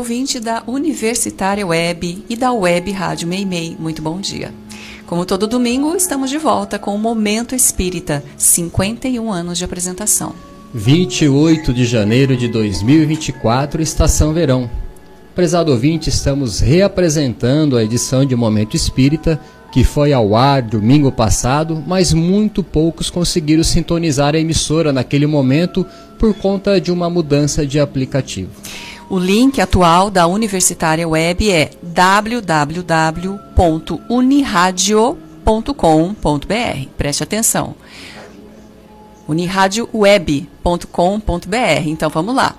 ouvinte da Universitária Web e da Web Rádio Meimei, muito bom dia. Como todo domingo, estamos de volta com o Momento Espírita, 51 anos de apresentação. 28 de janeiro de 2024, Estação Verão. Prezado ouvinte, estamos reapresentando a edição de Momento Espírita, que foi ao ar domingo passado, mas muito poucos conseguiram sintonizar a emissora naquele momento por conta de uma mudança de aplicativo. O link atual da Universitária Web é www.uniradio.com.br. Preste atenção. uniradioweb.com.br. Então vamos lá.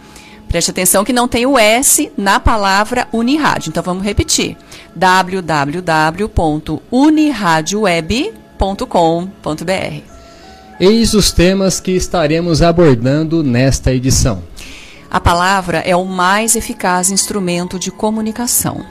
Preste atenção que não tem o S na palavra Unirádio. Então vamos repetir. www.uniradioweb.com.br. Eis os temas que estaremos abordando nesta edição. A palavra é o mais eficaz instrumento de comunicação.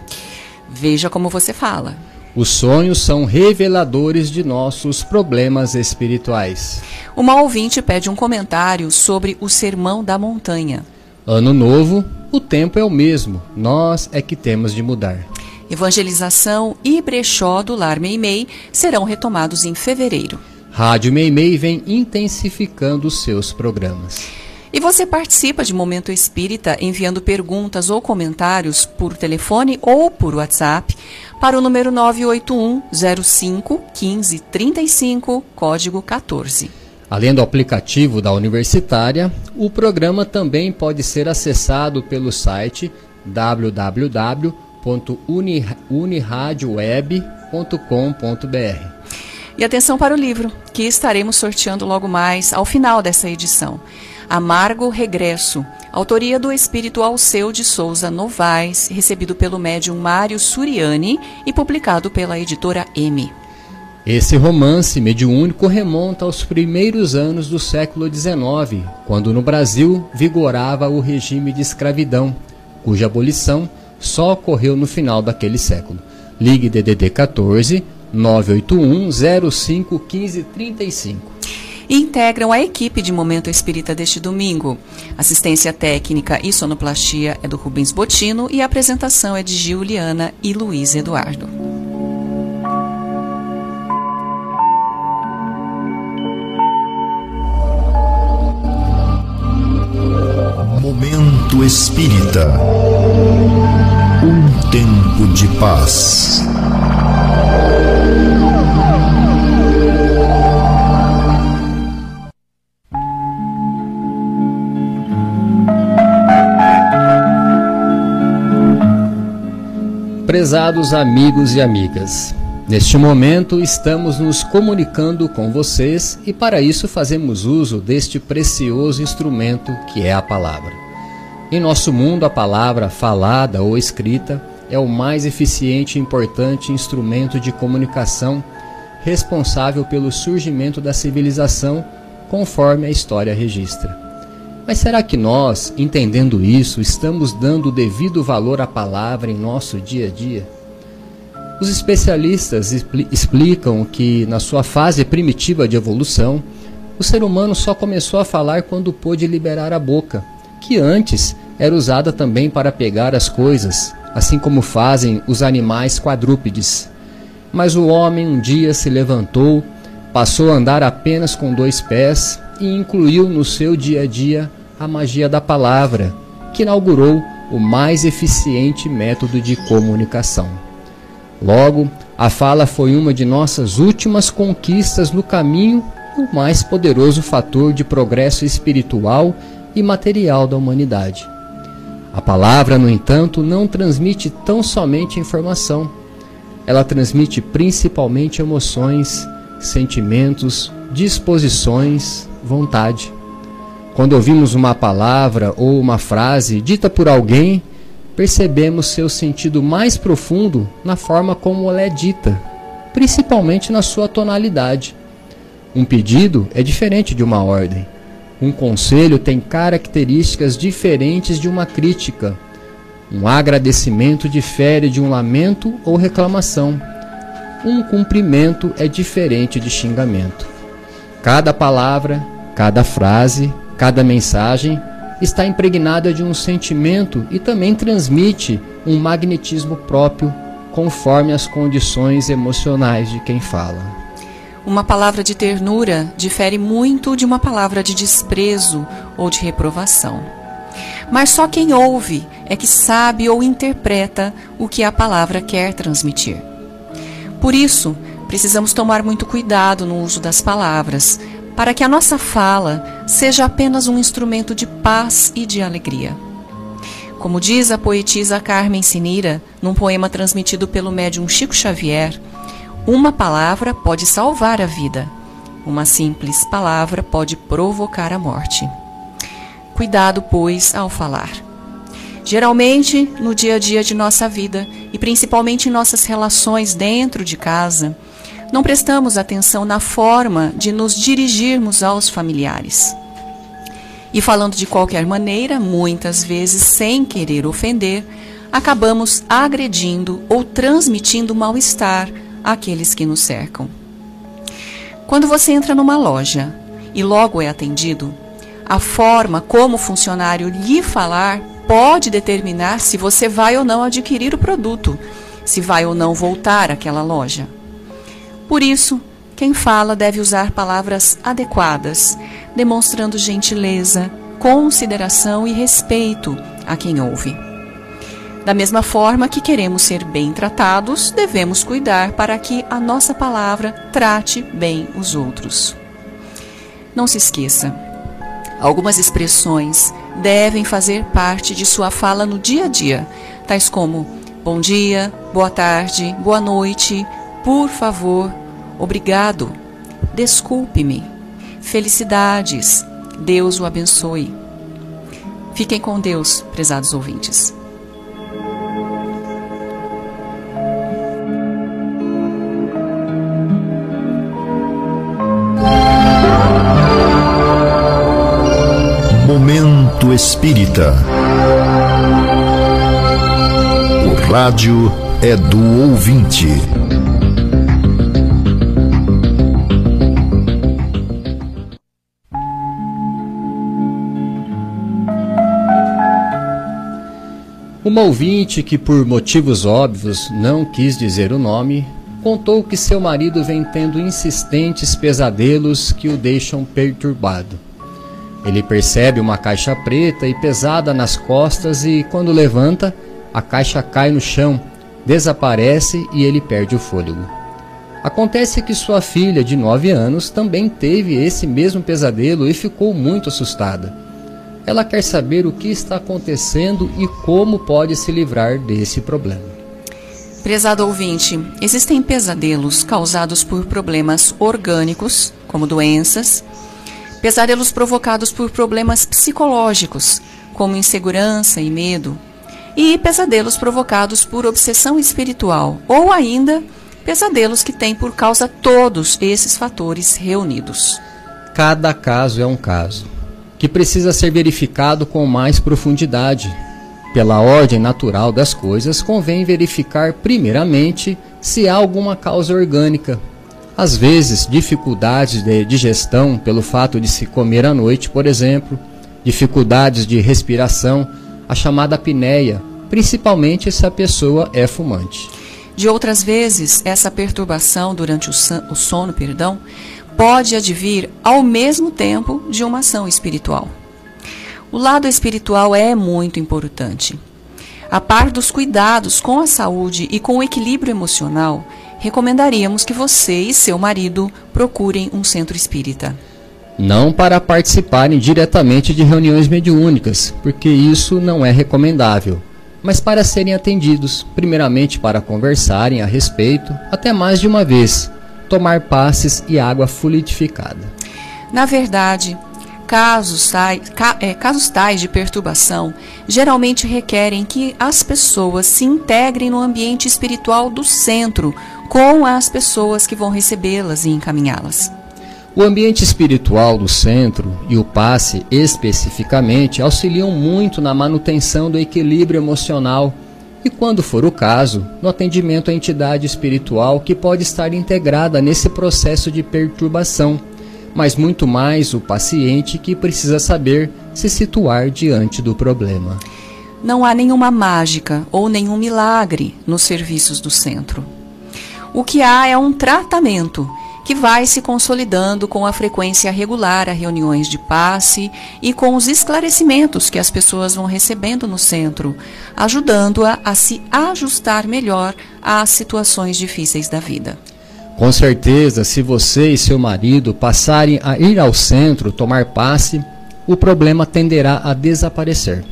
Veja como você fala. Os sonhos são reveladores de nossos problemas espirituais. Uma ouvinte pede um comentário sobre o Sermão da Montanha. Ano novo, o tempo é o mesmo, nós é que temos de mudar. Evangelização e brechó do Lar Meimei serão retomados em fevereiro. Rádio Meimei vem intensificando seus programas. E você participa de Momento Espírita enviando perguntas ou comentários por telefone ou por WhatsApp para o número 981 05 15 35, código 14. Além do aplicativo da Universitária, o programa também pode ser acessado pelo site www.uniradioweb.com.br. E atenção para o livro, que estaremos sorteando logo mais ao final dessa edição. Amargo Regresso, autoria do espírito Alceu de Souza Novaes, recebido pelo médium Mário Suriani e publicado pela editora M. Esse romance mediúnico remonta aos primeiros anos do século XIX, quando no Brasil vigorava o regime de escravidão, cuja abolição só ocorreu no final daquele século. Ligue DDD 14 981 05 15 35 e integram a equipe de Momento Espírita deste domingo. Assistência técnica e sonoplastia é do Rubens Botino e a apresentação é de Giuliana e Luiz Eduardo. Momento Espírita. Um tempo de paz. Prezados amigos e amigas, neste momento estamos nos comunicando com vocês e para isso fazemos uso deste precioso instrumento que é a palavra. Em nosso mundo, a palavra falada ou escrita é o mais eficiente e importante instrumento de comunicação responsável pelo surgimento da civilização, conforme a história registra. Mas será que nós, entendendo isso, estamos dando o devido valor à palavra em nosso dia a dia? Os especialistas explicam que, na sua fase primitiva de evolução, o ser humano só começou a falar quando pôde liberar a boca, que antes era usada também para pegar as coisas, assim como fazem os animais quadrúpedes. Mas o homem um dia se levantou, passou a andar apenas com dois pés e incluiu no seu dia a dia a magia da palavra, que inaugurou o mais eficiente método de comunicação. Logo, a fala foi uma de nossas últimas conquistas no caminho e o mais poderoso fator de progresso espiritual e material da humanidade. A palavra, no entanto, não transmite tão somente informação. Ela transmite principalmente emoções, sentimentos, disposições, vontade. Quando ouvimos uma palavra ou uma frase dita por alguém, percebemos seu sentido mais profundo na forma como ela é dita, principalmente na sua tonalidade. Um pedido é diferente de uma ordem. Um conselho tem características diferentes de uma crítica. Um agradecimento difere de um lamento ou reclamação. Um cumprimento é diferente de xingamento. Cada palavra, cada frase, Cada mensagem está impregnada de um sentimento e também transmite um magnetismo próprio conforme as condições emocionais de quem fala. Uma palavra de ternura difere muito de uma palavra de desprezo ou de reprovação. Mas só quem ouve é que sabe ou interpreta o que a palavra quer transmitir. Por isso, precisamos tomar muito cuidado no uso das palavras, para que a nossa fala seja apenas um instrumento de paz e de alegria. Como diz a poetisa Carmen Sinira, num poema transmitido pelo médium Chico Xavier, uma palavra pode salvar a vida, uma simples palavra pode provocar a morte. Cuidado, pois, ao falar. Geralmente, no dia a dia de nossa vida, e principalmente em nossas relações dentro de casa, não prestamos atenção na forma de nos dirigirmos aos familiares. E falando de qualquer maneira, muitas vezes sem querer ofender, acabamos agredindo ou transmitindo mal-estar àqueles que nos cercam. Quando você entra numa loja e logo é atendido, a forma como o funcionário lhe falar pode determinar se você vai ou não adquirir o produto, se vai ou não voltar àquela loja. Por isso, quem fala deve usar palavras adequadas, demonstrando gentileza, consideração e respeito a quem ouve. Da mesma forma que queremos ser bem tratados, devemos cuidar para que a nossa palavra trate bem os outros. Não se esqueça, algumas expressões devem fazer parte de sua fala no dia a dia, tais como bom dia, boa tarde, boa noite, por favor, obrigado, desculpe-me, felicidades, Deus o abençoe. Fiquem com Deus, prezados ouvintes. Momento Espírita. O rádio é do ouvinte. Uma ouvinte que, por motivos óbvios, não quis dizer o nome, contou que seu marido vem tendo insistentes pesadelos que o deixam perturbado. Ele percebe uma caixa preta e pesada nas costas e, quando levanta, a caixa cai no chão, desaparece e ele perde o fôlego. Acontece que sua filha, de 9 anos, também teve esse mesmo pesadelo e ficou muito assustada. Ela quer saber o que está acontecendo e como pode se livrar desse problema. Prezado ouvinte, existem pesadelos causados por problemas orgânicos, como doenças, pesadelos provocados por problemas psicológicos, como insegurança e medo, e pesadelos provocados por obsessão espiritual, ou ainda pesadelos que têm por causa todos esses fatores reunidos. Cada caso é um caso que precisa ser verificado com mais profundidade. Pela ordem natural das coisas, convém verificar primeiramente se há alguma causa orgânica. Às vezes, dificuldades de digestão pelo fato de se comer à noite, por exemplo, dificuldades de respiração, a chamada apneia, principalmente se a pessoa é fumante. De outras vezes, essa perturbação durante o sono, perdão, pode advir ao mesmo tempo de uma ação espiritual. O lado espiritual é muito importante. A par dos cuidados com a saúde e com o equilíbrio emocional, recomendaríamos que você e seu marido procurem um centro espírita. Não para participarem diretamente de reuniões mediúnicas, porque isso não é recomendável, mas para serem atendidos, primeiramente para conversarem a respeito, até mais de uma vez, tomar passes e água fluidificada. Na verdade, casos tais, é, casos tais de perturbação geralmente requerem que as pessoas se integrem no ambiente espiritual do centro com as pessoas que vão recebê-las e encaminhá-las. O ambiente espiritual do centro e o passe especificamente auxiliam muito na manutenção do equilíbrio emocional e, quando for o caso, no atendimento à entidade espiritual que pode estar integrada nesse processo de perturbação, mas muito mais o paciente que precisa saber se situar diante do problema. Não há nenhuma mágica ou nenhum milagre nos serviços do centro. O que há é um tratamento que vai se consolidando com a frequência regular a reuniões de passe e com os esclarecimentos que as pessoas vão recebendo no centro, ajudando-a a se ajustar melhor às situações difíceis da vida. Com certeza, se você e seu marido passarem a ir ao centro tomar passe, o problema tenderá a desaparecer.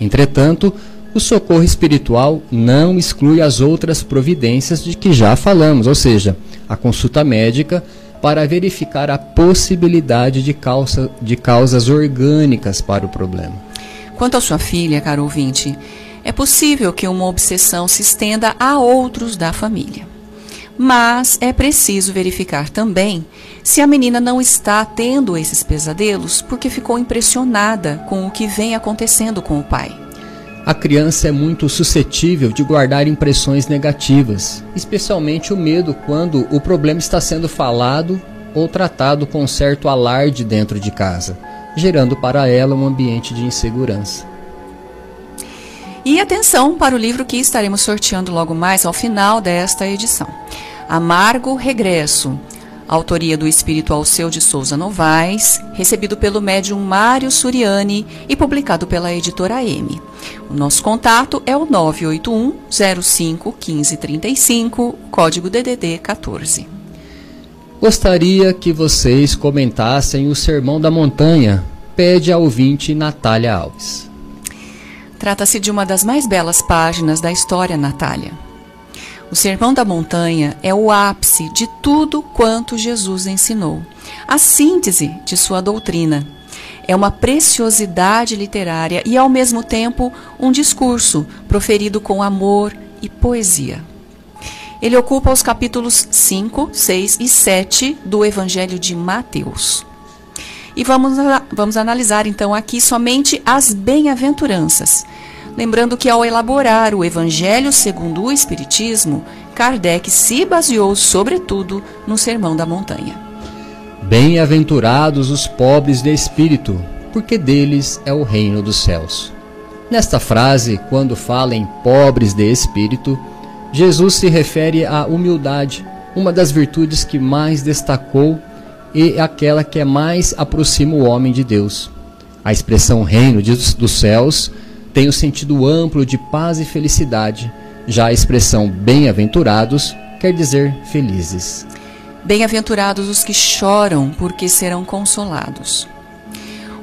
Entretanto, o socorro espiritual não exclui as outras providências de que já falamos, ou seja, a consulta médica para verificar a possibilidade de, causa, de causas orgânicas para o problema. Quanto à sua filha, caro ouvinte, é possível que uma obsessão se estenda a outros da família. Mas é preciso verificar também se a menina não está tendo esses pesadelos porque ficou impressionada com o que vem acontecendo com o pai. A criança é muito suscetível de guardar impressões negativas, especialmente o medo quando o problema está sendo falado ou tratado com certo alarde dentro de casa, gerando para ela um ambiente de insegurança. E atenção para o livro que estaremos sorteando logo mais ao final desta edição. Amargo Regresso, autoria do espírito Alceu de Souza Novaes, recebido pelo médium Mário Suriani e publicado pela editora M. O nosso contato é o 981 05 1535, código DDD 14. Gostaria que vocês comentassem o Sermão da Montanha, pede a ouvinte Natália Alves. Trata-se de uma das mais belas páginas da história, Natália. O Sermão da Montanha é o ápice de tudo quanto Jesus ensinou, a síntese de sua doutrina. É uma preciosidade literária e, ao mesmo tempo, um discurso proferido com amor e poesia. Ele ocupa os capítulos 5, 6 e 7 do Evangelho de Mateus. E vamos, vamos analisar então aqui somente as bem-aventuranças. Lembrando que ao elaborar o Evangelho segundo o Espiritismo, Kardec se baseou sobretudo no Sermão da Montanha. Bem-aventurados os pobres de espírito, porque deles é o reino dos céus. Nesta frase, quando fala em pobres de espírito, Jesus se refere à humildade, uma das virtudes que mais destacou e aquela que é mais aproxima o homem de Deus. A expressão reino dos céus tem o sentido amplo de paz e felicidade, já a expressão bem-aventurados quer dizer felizes. Bem-aventurados os que choram, porque serão consolados.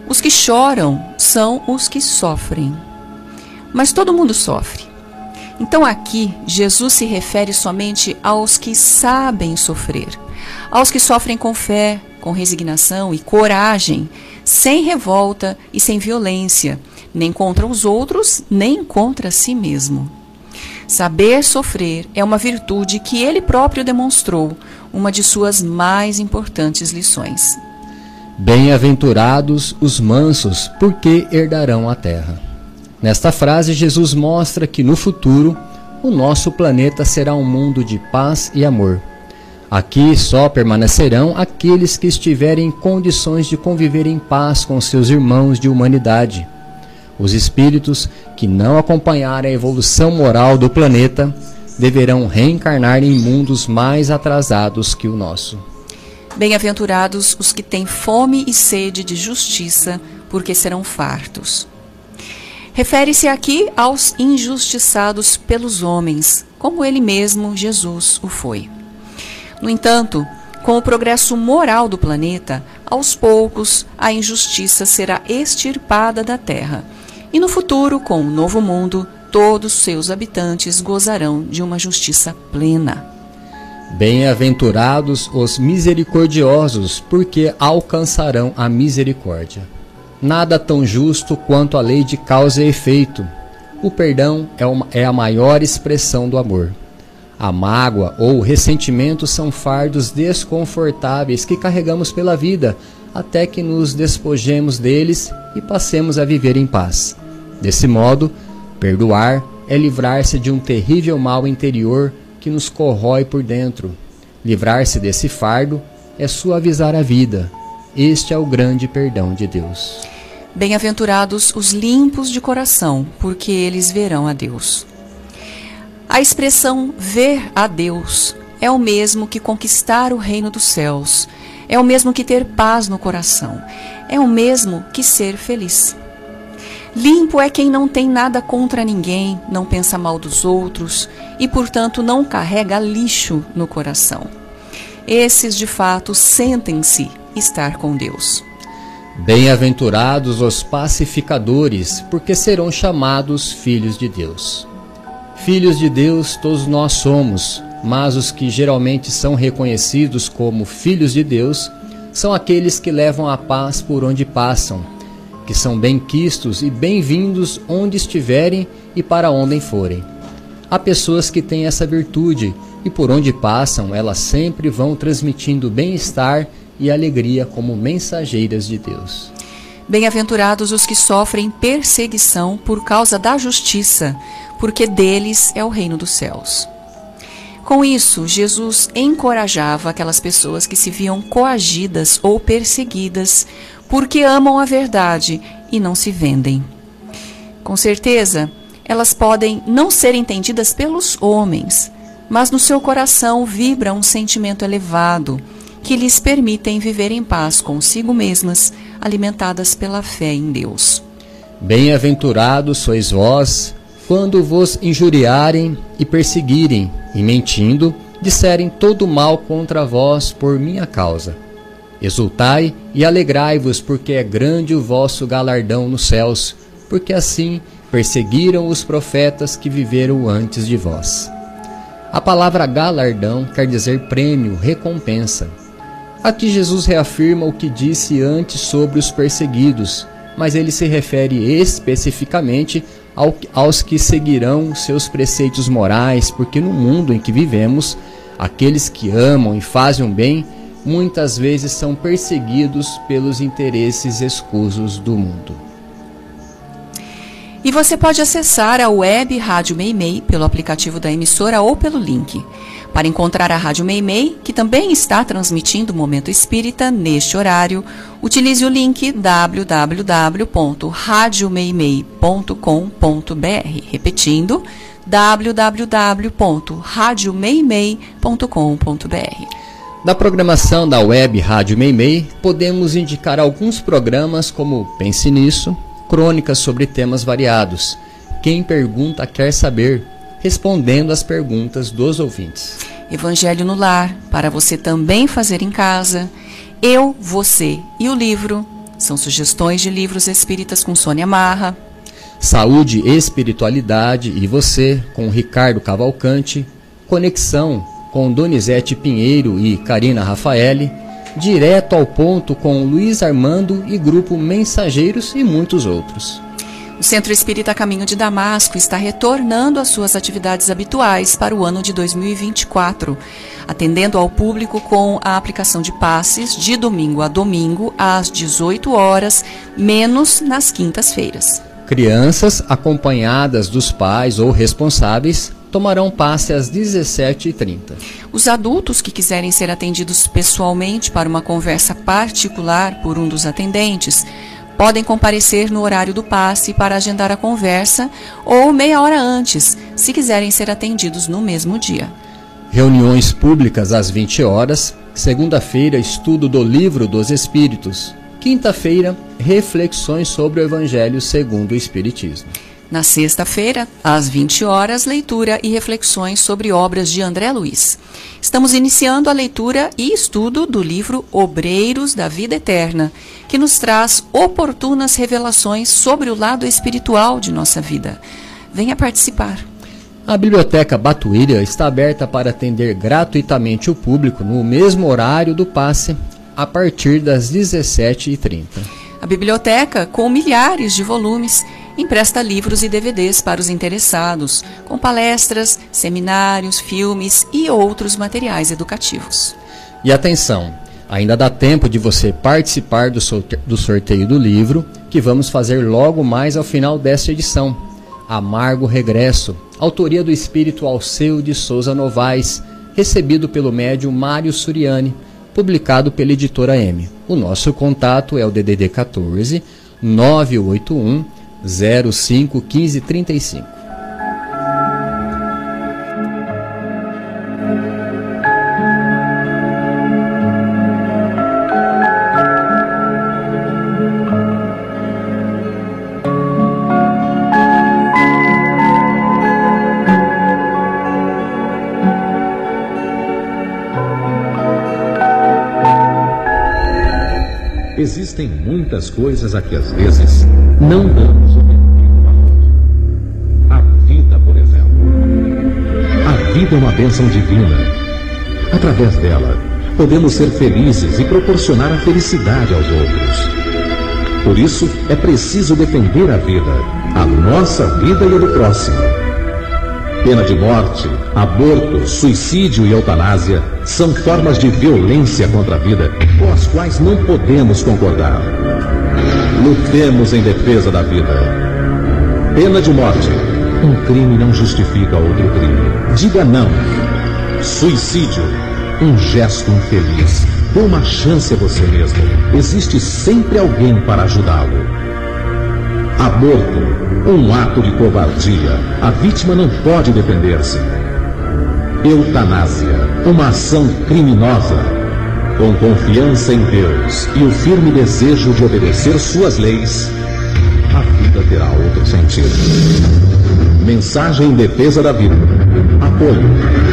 Os que choram são os que sofrem. Mas todo mundo sofre. Então aqui, Jesus se refere somente aos que sabem sofrer aos que sofrem com fé, com resignação e coragem, sem revolta e sem violência, nem contra os outros, nem contra si mesmo. Saber sofrer é uma virtude que ele próprio demonstrou, uma de suas mais importantes lições. Bem-aventurados os mansos, porque herdarão a terra. Nesta frase, Jesus mostra que no futuro o nosso planeta será um mundo de paz e amor Aqui só permanecerão aqueles que estiverem em condições de conviver em paz com seus irmãos de humanidade. Os espíritos que não acompanharem a evolução moral do planeta deverão reencarnar em mundos mais atrasados que o nosso. Bem-aventurados os que têm fome e sede de justiça, porque serão fartos. Refere-se aqui aos injustiçados pelos homens, como ele mesmo, Jesus, o foi. No entanto, com o progresso moral do planeta, aos poucos a injustiça será extirpada da Terra. E no futuro, com o novo mundo, todos seus habitantes gozarão de uma justiça plena. Bem-aventurados os misericordiosos, porque alcançarão a misericórdia. Nada tão justo quanto a lei de causa e efeito. O perdão é, uma, é a maior expressão do amor. A mágoa ou o ressentimento são fardos desconfortáveis que carregamos pela vida até que nos despojemos deles e passemos a viver em paz. Desse modo, perdoar é livrar-se de um terrível mal interior que nos corrói por dentro. Livrar-se desse fardo é suavizar a vida. Este é o grande perdão de Deus. Bem-aventurados os limpos de coração, porque eles verão a Deus. A expressão ver a Deus é o mesmo que conquistar o reino dos céus, é o mesmo que ter paz no coração, é o mesmo que ser feliz. Limpo é quem não tem nada contra ninguém, não pensa mal dos outros e, portanto, não carrega lixo no coração. Esses, de fato, sentem-se estar com Deus. Bem-aventurados os pacificadores, porque serão chamados filhos de Deus. Filhos de Deus todos nós somos, mas os que geralmente são reconhecidos como filhos de Deus são aqueles que levam a paz por onde passam que são bem-quistos e bem-vindos onde estiverem e para onde forem. Há pessoas que têm essa virtude e por onde passam, elas sempre vão transmitindo bem-estar e alegria como mensageiras de Deus. Bem-aventurados os que sofrem perseguição por causa da justiça, porque deles é o reino dos céus. Com isso, Jesus encorajava aquelas pessoas que se viam coagidas ou perseguidas porque amam a verdade e não se vendem. Com certeza, elas podem não ser entendidas pelos homens, mas no seu coração vibra um sentimento elevado que lhes permitem viver em paz consigo mesmas, alimentadas pela fé em Deus. Bem-aventurados sois vós, quando vos injuriarem e perseguirem, e mentindo, disserem todo mal contra vós por minha causa. Exultai e alegrai-vos, porque é grande o vosso galardão nos céus, porque assim perseguiram os profetas que viveram antes de vós. A palavra galardão quer dizer prêmio, recompensa. Aqui Jesus reafirma o que disse antes sobre os perseguidos, mas ele se refere especificamente aos que seguirão seus preceitos morais, porque no mundo em que vivemos, aqueles que amam e fazem o bem muitas vezes são perseguidos pelos interesses escusos do mundo. E você pode acessar a web Rádio Meimei pelo aplicativo da emissora ou pelo link. Para encontrar a Rádio Meimei, que também está transmitindo o Momento Espírita neste horário, utilize o link www.radiomeimei.com.br. Repetindo, www.radiomeimei.com.br. Da programação da web Rádio Meimei, podemos indicar alguns programas como Pense Nisso, crônicas sobre temas variados. Quem pergunta quer saber, respondendo às perguntas dos ouvintes. Evangelho no Lar, para você também fazer em casa. Eu, Você e o Livro, são sugestões de livros espíritas com Sônia Marra. Saúde, Espiritualidade e Você, com Ricardo Cavalcante. Conexão, com Donizete Pinheiro e Karina Rafaeli, direto ao ponto com Luiz Armando e grupo Mensageiros e muitos outros. O Centro Espírita Caminho de Damasco está retornando às suas atividades habituais para o ano de 2024, atendendo ao público com a aplicação de passes de domingo a domingo às 18 horas, menos nas quintas-feiras. Crianças acompanhadas dos pais ou responsáveis tomarão passe às 17h30. Os adultos que quiserem ser atendidos pessoalmente para uma conversa particular por um dos atendentes podem comparecer no horário do passe para agendar a conversa ou meia hora antes, se quiserem ser atendidos no mesmo dia. Reuniões públicas às 20 horas, segunda-feira, estudo do Livro dos Espíritos, quinta-feira, reflexões sobre o Evangelho segundo o Espiritismo. Na sexta-feira, às 20 horas, leitura e reflexões sobre obras de André Luiz. Estamos iniciando a leitura e estudo do livro Obreiros da Vida Eterna, que nos traz oportunas revelações sobre o lado espiritual de nossa vida. Venha participar. A Biblioteca Batuíra está aberta para atender gratuitamente o público no mesmo horário do passe, a partir das 17h30. A biblioteca, com milhares de volumes, empresta livros e DVDs para os interessados, com palestras, seminários, filmes e outros materiais educativos. E atenção, ainda dá tempo de você participar do, sorteio do, livro que vamos fazer logo mais ao final desta edição. Amargo Regresso, autoria do espírito Alceu de Souza Novaes, recebido pelo médium Mário Suriani, publicado pela editora M. O nosso contato é o DDD 14 981 05 1535. Existem muitas coisas a que às vezes não damos bênção divina. Através dela, podemos ser felizes e proporcionar a felicidade aos outros. Por isso, é preciso defender a vida, a nossa vida e a do próximo. Pena de morte, aborto, suicídio e eutanásia são formas de violência contra a vida com as quais não podemos concordar. Lutemos em defesa da vida. Pena de morte. Um crime não justifica outro crime. Diga não. Suicídio. Um gesto infeliz. Dê uma chance a você mesmo. Existe sempre alguém para ajudá-lo. Aborto. Um ato de covardia. A vítima não pode defender-se. Eutanásia. Uma ação criminosa. Com confiança em Deus e o firme desejo de obedecer suas leis, a vida terá outro sentido. Mensagem em defesa da vida. Apoio.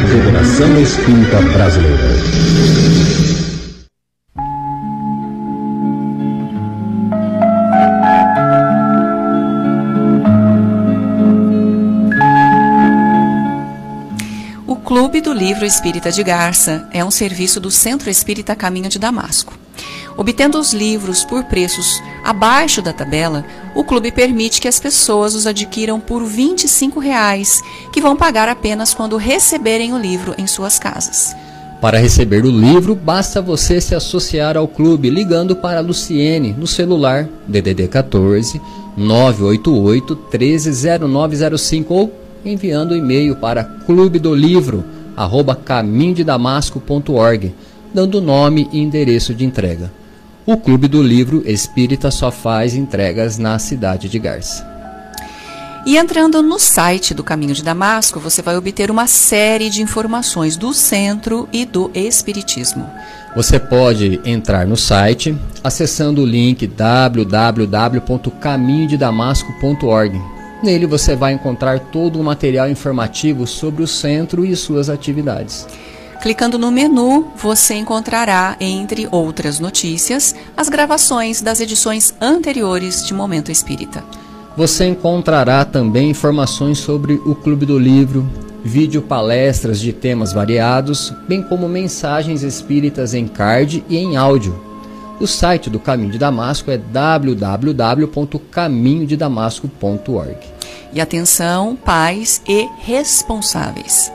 Federação Espírita Brasileira. Clube do Livro Espírita de Garça é um serviço do Centro Espírita Caminho de Damasco. Obtendo os livros por preços abaixo da tabela, o clube permite que as pessoas os adquiram por 25 reais, que vão pagar apenas quando receberem o livro em suas casas. Para receber o livro, basta você se associar ao clube ligando para a Luciene no celular DDD 14 988 130905 ou enviando um e-mail para clube do livro arroba dando nome e endereço de entrega. O Clube do Livro Espírita só faz entregas na cidade de Garça. E entrando no site do Caminho de Damasco, você vai obter uma série de informações do centro e do Espiritismo. Você pode entrar no site acessando o link www.caminhodedamasco.org Nele você vai encontrar todo o material informativo sobre o centro e suas atividades. Clicando no menu, você encontrará, entre outras notícias, as gravações das edições anteriores de Momento Espírita. Você encontrará também informações sobre o Clube do Livro, vídeo palestras de temas variados, bem como mensagens espíritas em card e em áudio. O site do Caminho de Damasco é www.caminhodedamasco.org. E atenção, pais e responsáveis.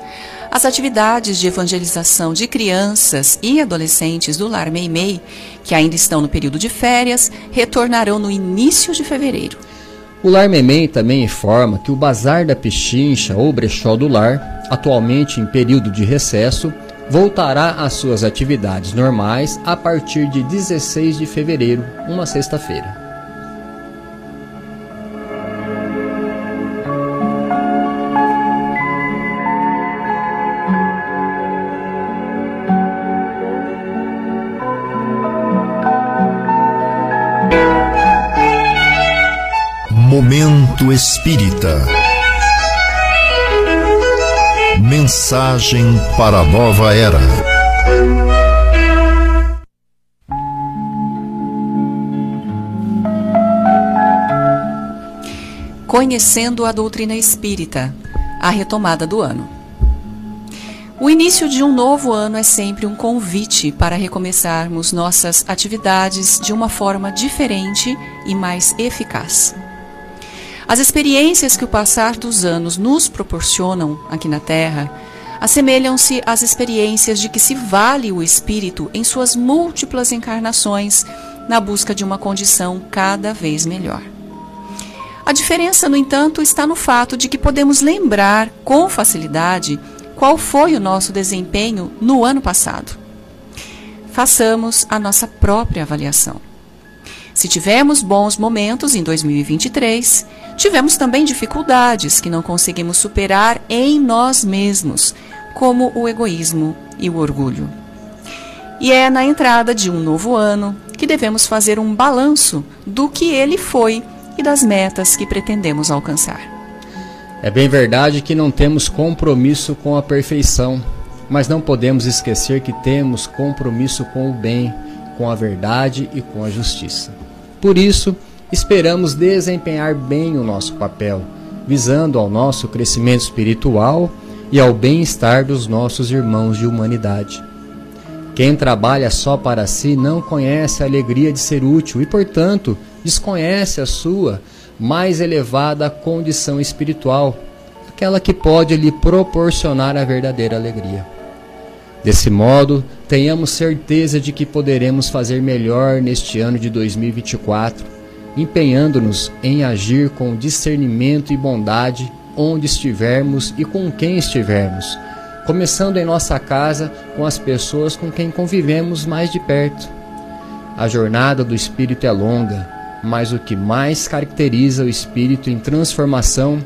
As atividades de evangelização de crianças e adolescentes do Lar Meimei, que ainda estão no período de férias, retornarão no início de fevereiro. O Lar Meimei também informa que o Bazar da Pichincha ou Brechó do Lar, atualmente em período de recesso, voltará às suas atividades normais a partir de 16 de fevereiro, uma sexta-feira. Momento Espírita. Mensagem para a nova era. Conhecendo a doutrina espírita, a retomada do ano. O início de um novo ano é sempre um convite para recomeçarmos nossas atividades de uma forma diferente e mais eficaz. As experiências que o passar dos anos nos proporcionam aqui na Terra assemelham-se às experiências de que se vale o espírito em suas múltiplas encarnações na busca de uma condição cada vez melhor. A diferença, no entanto, está no fato de que podemos lembrar com facilidade qual foi o nosso desempenho no ano passado. Façamos a nossa própria avaliação. Se tivemos bons momentos em 2023, tivemos também dificuldades que não conseguimos superar em nós mesmos, como o egoísmo e o orgulho. E é na entrada de um novo ano que devemos fazer um balanço do que ele foi e das metas que pretendemos alcançar. É bem verdade que não temos compromisso com a perfeição, mas não podemos esquecer que temos compromisso com o bem, com a verdade e com a justiça. Por isso, esperamos desempenhar bem o nosso papel, visando ao nosso crescimento espiritual e ao bem-estar dos nossos irmãos de humanidade. Quem trabalha só para si não conhece a alegria de ser útil e, portanto, desconhece a sua mais elevada condição espiritual, aquela que pode lhe proporcionar a verdadeira alegria. Desse modo, tenhamos certeza de que poderemos fazer melhor neste ano de 2024, empenhando-nos em agir com discernimento e bondade onde estivermos e com quem estivermos, começando em nossa casa com as pessoas com quem convivemos mais de perto. A jornada do espírito é longa, mas o que mais caracteriza o espírito em transformação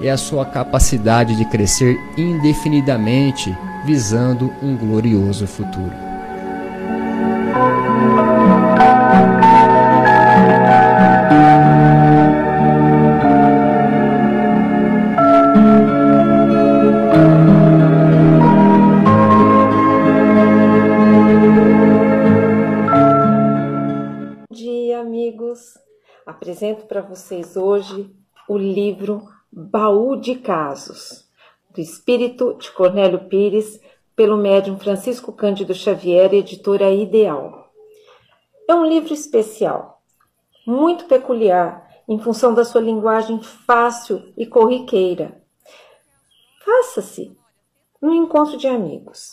é a sua capacidade de crescer indefinidamente visando um glorioso futuro. Bom dia, amigos. Apresento para vocês hoje o livro Baú de Casos do Espírito de Cornélio Pires, pelo médium Francisco Cândido Xavier, editora Ideal. É um livro especial, muito peculiar, em função da sua linguagem fácil e corriqueira. Faça-se no encontro de amigos.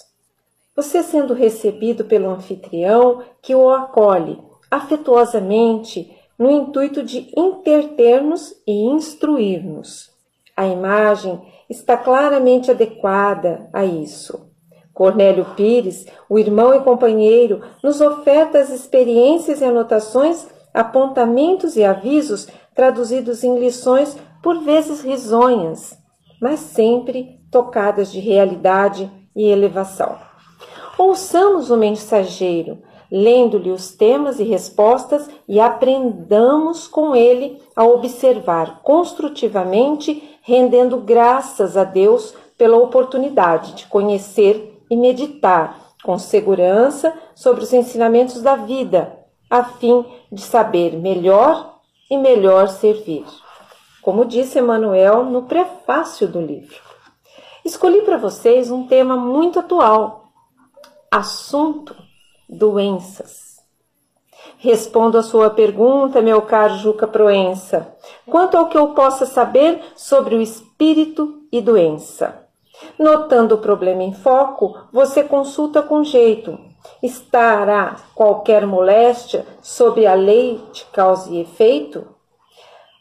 Você sendo recebido pelo anfitrião que o acolhe afetuosamente no intuito de interter-nos e instruir-nos. A imagem está claramente adequada a isso. Cornélio Pires, o irmão e companheiro, nos oferta as experiências e anotações, apontamentos e avisos traduzidos em lições por vezes risonhas, mas sempre tocadas de realidade e elevação. Ouçamos o mensageiro, lendo-lhe os temas e respostas e aprendamos com ele a observar construtivamente rendendo graças a Deus pela oportunidade de conhecer e meditar com segurança sobre os ensinamentos da vida, a fim de saber melhor e melhor servir. Como disse Emmanuel no prefácio do livro. Escolhi para vocês um tema muito atual: assunto doenças. Respondo a sua pergunta, meu caro Juca Proença, quanto ao que eu possa saber sobre o espírito e doença. Notando o problema em foco, você consulta com jeito. Estará qualquer moléstia sobre a lei de causa e efeito?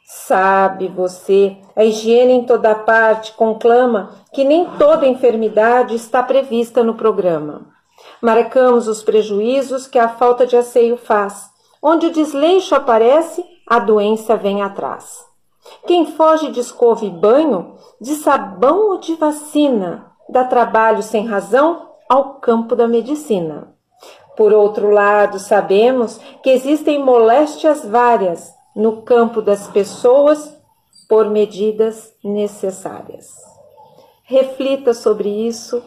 Sabe você, a higiene em toda parte conclama que nem toda enfermidade está prevista no programa. Marcamos os prejuízos que a falta de asseio faz. Onde o desleixo aparece, a doença vem atrás. Quem foge de escova e banho, de sabão ou de vacina, dá trabalho sem razão ao campo da medicina. Por outro lado, sabemos que existem moléstias várias no campo das pessoas por medidas necessárias. Reflita sobre isso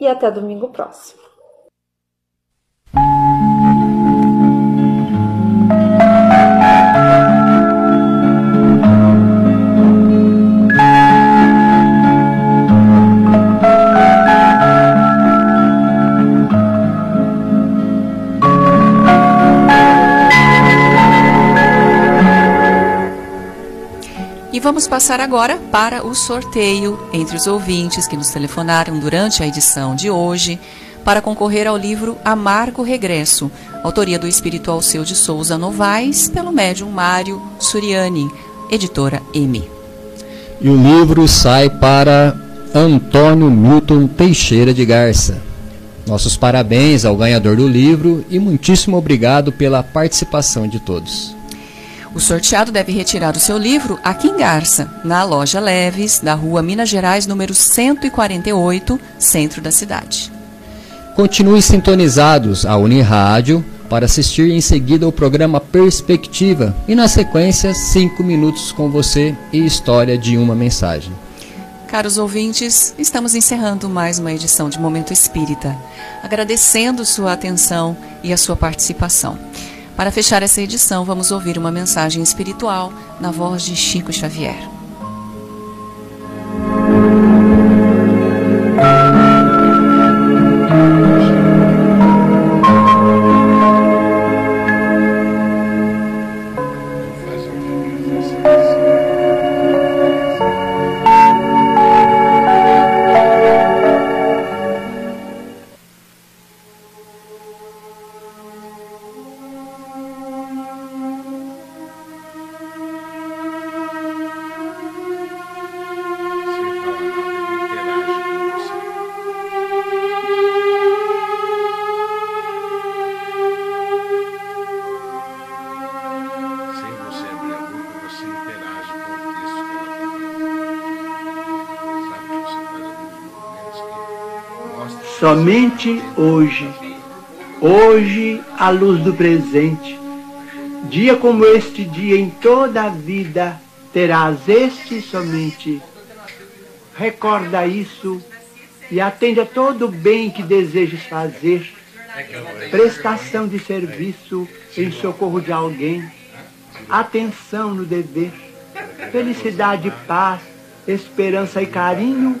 e até domingo próximo. Vamos passar agora para o sorteio entre os ouvintes que nos telefonaram durante a edição de hoje para concorrer ao livro Amargo Regresso, autoria do Espírito Alceu de Souza Novaes, pelo médium Mário Suriani, editora M. E o livro sai para Antônio Milton Teixeira de Garça. Nossos parabéns ao ganhador do livro e muitíssimo obrigado pela participação de todos. O sorteado deve retirar o seu livro aqui em Garça, na loja Leves, da rua Minas Gerais, número 148, centro da cidade. Continue sintonizados à Unirádio para assistir em seguida o programa Perspectiva e, na sequência, 5 minutos com você e história de uma mensagem. Caros ouvintes, estamos encerrando mais uma edição de Momento Espírita, agradecendo sua atenção e a sua participação. Para fechar essa edição, vamos ouvir uma mensagem espiritual na voz de Chico Xavier. Somente hoje, hoje à luz do presente. Dia como este dia em toda a vida terás este somente. Recorda isso e atende a todo o bem que desejes fazer. Prestação de serviço em socorro de alguém. Atenção no dever. Felicidade, paz, esperança e carinho